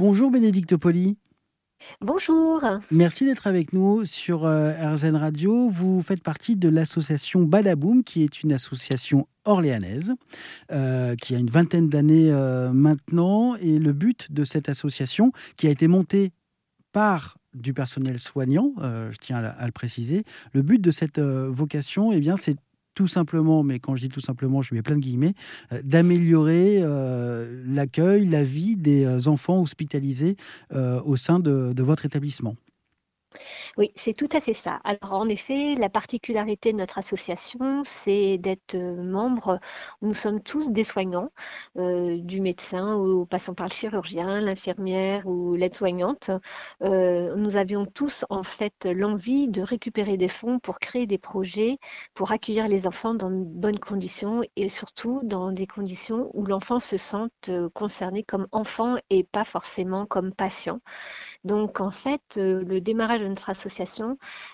Bonjour Bénédicte Poli. Bonjour. Merci d'être avec nous sur euh, RZN Radio. Vous faites partie de l'association Badaboum, qui est une association orléanaise, euh, qui a une vingtaine d'années euh, maintenant. Et le but de cette association, qui a été montée par du personnel soignant, je tiens à, le préciser, le but de cette vocation, eh bien, c'est tout simplement, mais quand je dis tout simplement, je mets plein de guillemets, euh, d'améliorer euh, l'accueil, la vie des euh, enfants hospitalisés au sein de votre établissement. Oui, c'est tout à fait ça. Alors en effet, la particularité de notre association, c'est d'être euh, membre, nous sommes tous des soignants, euh, du médecin ou passant par le chirurgien, l'infirmière ou l'aide-soignante. Euh, nous avions tous en fait l'envie de récupérer des fonds pour créer des projets, pour accueillir les enfants dans de bonnes conditions et surtout dans des conditions où l'enfant se sente concerné comme enfant et pas forcément comme patient. Donc en fait, le démarrage de notre association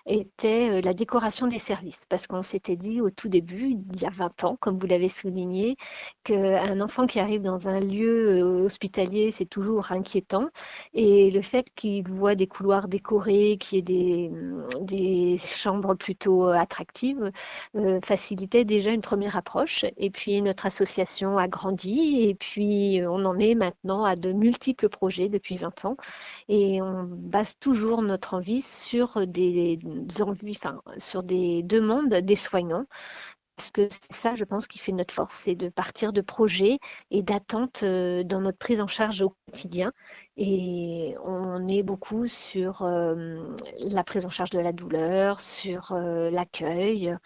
était euh, la décoration des services, parce qu'on s'était dit au tout début, il y a 20 ans, comme vous l'avez souligné, qu'un enfant qui arrive dans un lieu euh, hospitalier, c'est toujours inquiétant. Et le fait qu'il voit des couloirs décorés, qu'il y ait des, des chambres plutôt attractives, euh, facilitait déjà une première approche. Et puis notre association a grandi, et puis on en est maintenant à de multiples projets depuis 20 ans. Et on base toujours notre envie sur des envies, enfin, sur des demandes des soignants. Parce que c'est ça, je pense, qui fait notre force, c'est de partir de projets et d'attentes euh, dans notre prise en charge au quotidien. Et on est beaucoup sur euh, la prise en charge de la douleur, sur euh, l'accueil.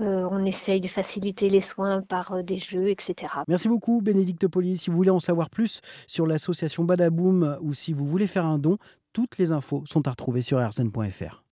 on essaye de faciliter les soins par des jeux, etc. Merci beaucoup, Bénédicte Poli. Si vous voulez en savoir plus sur l'association Badaboom ou si vous voulez faire un don, toutes les infos sont à retrouver sur rsn.fr.